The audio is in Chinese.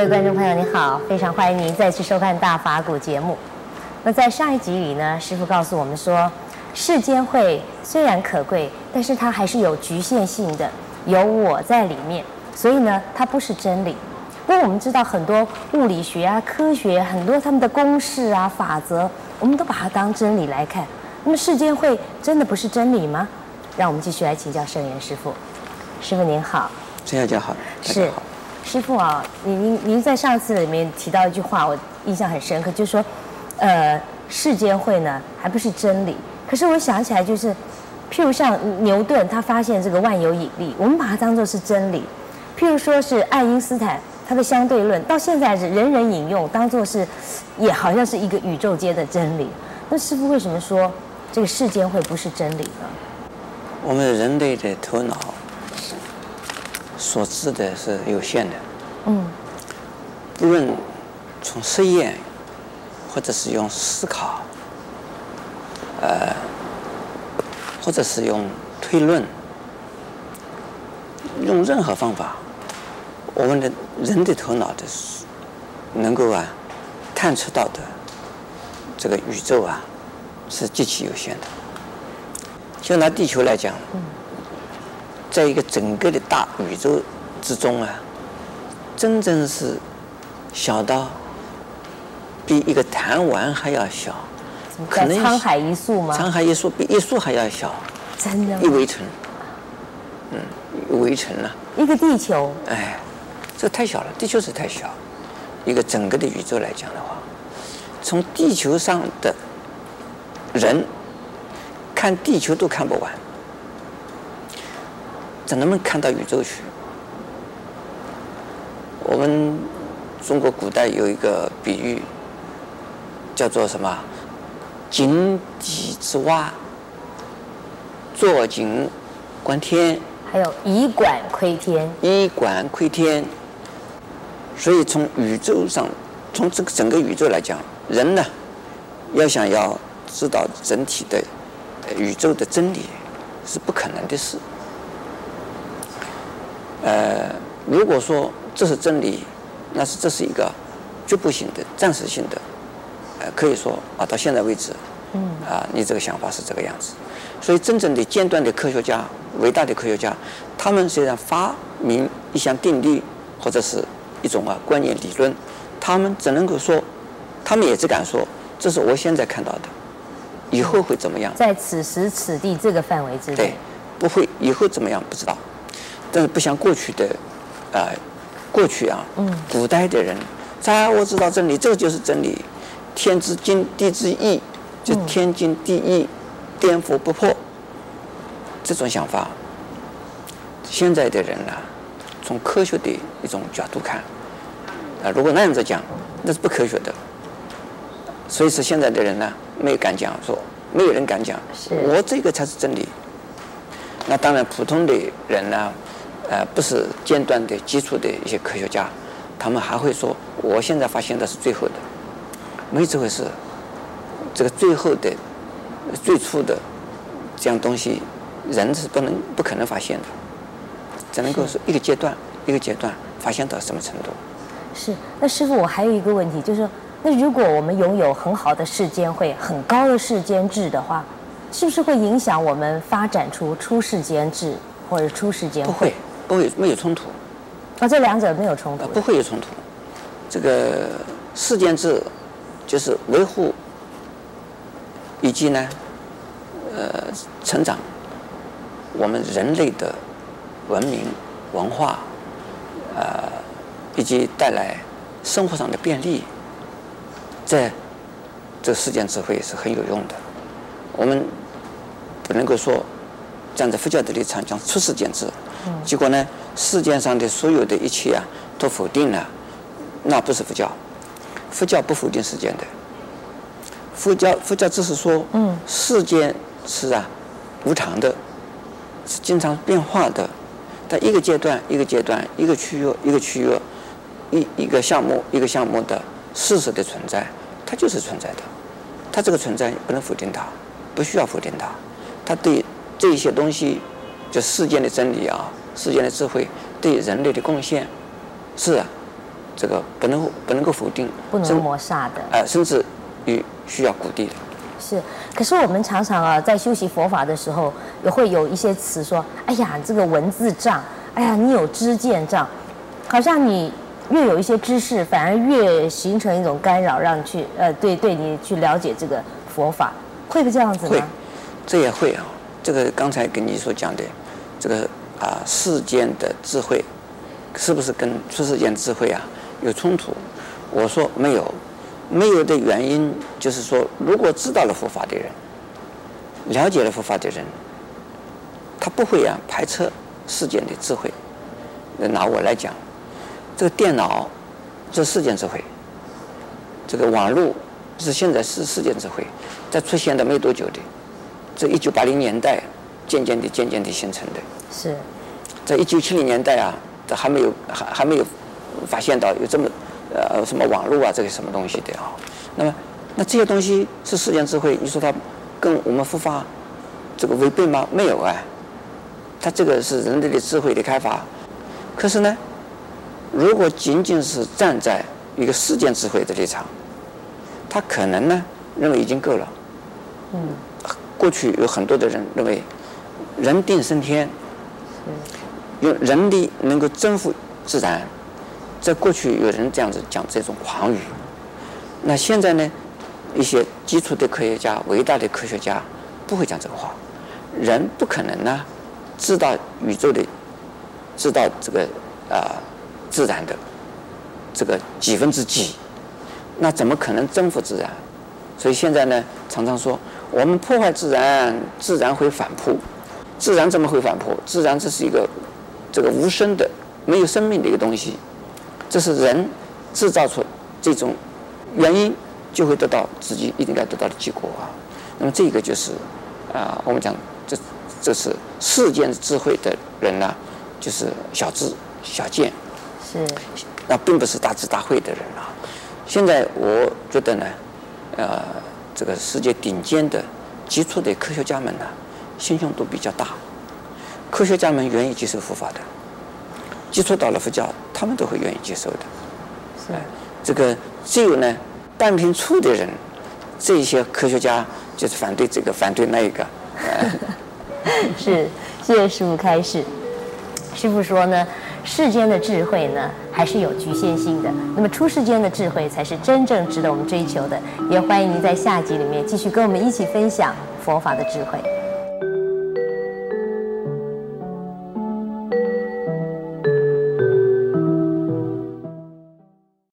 各位观众朋友，你好，非常欢迎您再次收看《大法古》节目。那在上一集里呢，师傅告诉我们说，世间会虽然可贵，但是它还是有局限性的，有我在里面，所以呢，它不是真理。不过我们知道很多物理学啊、科学很多他们的公式啊、法则，我们都把它当真理来看。那么世间会真的不是真理吗？让我们继续来请教圣严师傅。师傅您好，陈小姐好，是。师傅啊，您您您在上次里面提到一句话，我印象很深刻，就是说，呃，世间会呢还不是真理。可是我想起来，就是，譬如像牛顿他发现这个万有引力，我们把它当做是真理；譬如说是爱因斯坦他的相对论，到现在是人人引用，当做是，也好像是一个宇宙间的真理。那师傅为什么说这个世间会不是真理呢？我们人类的头脑。所知的是有限的，嗯，不论从实验，或者是用思考，呃，或者是用推论，用任何方法，我们的人的头脑的能够啊探测到的这个宇宙啊是极其有限的。就拿地球来讲。嗯在一个整个的大宇宙之中啊，真正是小到比一个弹丸还要小，可能沧海一粟吗？沧海一粟比一粟还要小，真的？一微尘，嗯，一微尘了。一个地球？哎，这太小了，地球是太小。一个整个的宇宙来讲的话，从地球上的人看地球都看不完。怎能不能看到宇宙去？我们中国古代有一个比喻，叫做什么？井底之蛙，坐井观天。还有以管窥天。以管窥天。所以从宇宙上，从这个整个宇宙来讲，人呢，要想要知道整体的宇宙的真理，是不可能的事。呃，如果说这是真理，那是这是一个局部性的、暂时性的，呃，可以说啊，到现在为止，嗯，啊，你这个想法是这个样子。所以，真正的尖端的科学家、伟大的科学家，他们虽然发明一项定律或者是一种啊观念理论，他们只能够说，他们也只敢说，这是我现在看到的，以后会怎么样？在此时此地这个范围之内，对，不会以后怎么样不知道。但是不像过去的，啊、呃，过去啊，古代的人，啊，我知道真理，这个就是真理，天之经，地之义，就天经地义，颠覆不破，这种想法。现在的人呢，从科学的一种角度看，啊，如果那样子讲，那是不科学的。所以说，现在的人呢，没有敢讲，说没有人敢讲，我这个才是真理。那当然，普通的人呢。呃，不是尖端的基础的一些科学家，他们还会说，我现在发现的是最后的，没这回事。这个最后的、最初的这样东西，人是不能、不可能发现的，只能够是一个阶段、一个阶段发现到什么程度。是。那师傅，我还有一个问题，就是说，那如果我们拥有很好的世间会、很高的世间智的话，是不是会影响我们发展出出世间智或者出世间慧？不会。不会没有冲突，啊，这两者没有冲突，不会有冲突。这个世间智就是维护以及呢，呃，成长我们人类的文明文化，呃，以及带来生活上的便利，在这世间智慧是很有用的。我们不能够说站在佛教的立场讲出世间智。结果呢，世界上的所有的一切啊，都否定了，那不是佛教。佛教不否定世间的，佛教佛教只是说，嗯，世间是啊，无常的，是经常变化的。它一个阶段一个阶段，一个区域一个区域，一一个项目一个项目的事实的存在，它就是存在的。它这个存在不能否定它，不需要否定它。它对这一些东西。就世间的真理啊，世间的智慧对人类的贡献，是啊，这个不能不能够否定，不能抹杀的，呃，甚至于需要鼓励的。是，可是我们常常啊，在修习佛法的时候，也会有一些词说：“哎呀，这个文字障，哎呀，你有知见障，好像你越有一些知识，反而越形成一种干扰，让你去呃，对对你去了解这个佛法，会不会这样子呢？会，这也会啊。这个刚才跟你所讲的，这个啊世间的智慧，是不是跟出世间智慧啊有冲突？我说没有。没有的原因就是说，如果知道了佛法的人，了解了佛法的人，他不会啊排斥世间的智慧。拿我来讲，这个电脑是世间智慧，这个网络是现在是世间智慧，在出现的没多久的，这一九八零年代渐渐的渐渐的形成的。是，在一九七零年代啊，这还没有还还没有发现到有这么。呃，什么网络啊，这个什么东西的啊？那么，那这些东西是世间智慧，你说它跟我们佛法这个违背吗？没有啊，它这个是人类的智慧的开发。可是呢，如果仅仅是站在一个世间智慧的立场，他可能呢认为已经够了。嗯。过去有很多的人认为人定胜天，用人力能够征服自然。在过去有人这样子讲这种狂语，那现在呢，一些基础的科学家、伟大的科学家不会讲这个话。人不可能呢，知道宇宙的，知道这个啊、呃、自然的这个几分之几，那怎么可能征服自然？所以现在呢，常常说我们破坏自然，自然会反扑。自然怎么会反扑？自然这是一个这个无声的、没有生命的一个东西。这是人制造出这种原因，就会得到自己一定该得到的结果啊。那么这个就是啊，我们讲这这是世间智慧的人呢，就是小智小见，是，那并不是大智大慧的人啊。现在我觉得呢，呃，这个世界顶尖的杰出的科学家们呢，心胸都比较大，科学家们愿意接受佛法的。接触到了佛教，他们都会愿意接受的。是，这个只有呢，半瓶醋的人，这些科学家就是反对这个，反对那一个。是，谢谢师傅开示。师傅说呢，世间的智慧呢，还是有局限性的。那么出世间的智慧，才是真正值得我们追求的。也欢迎您在下集里面继续跟我们一起分享佛法的智慧。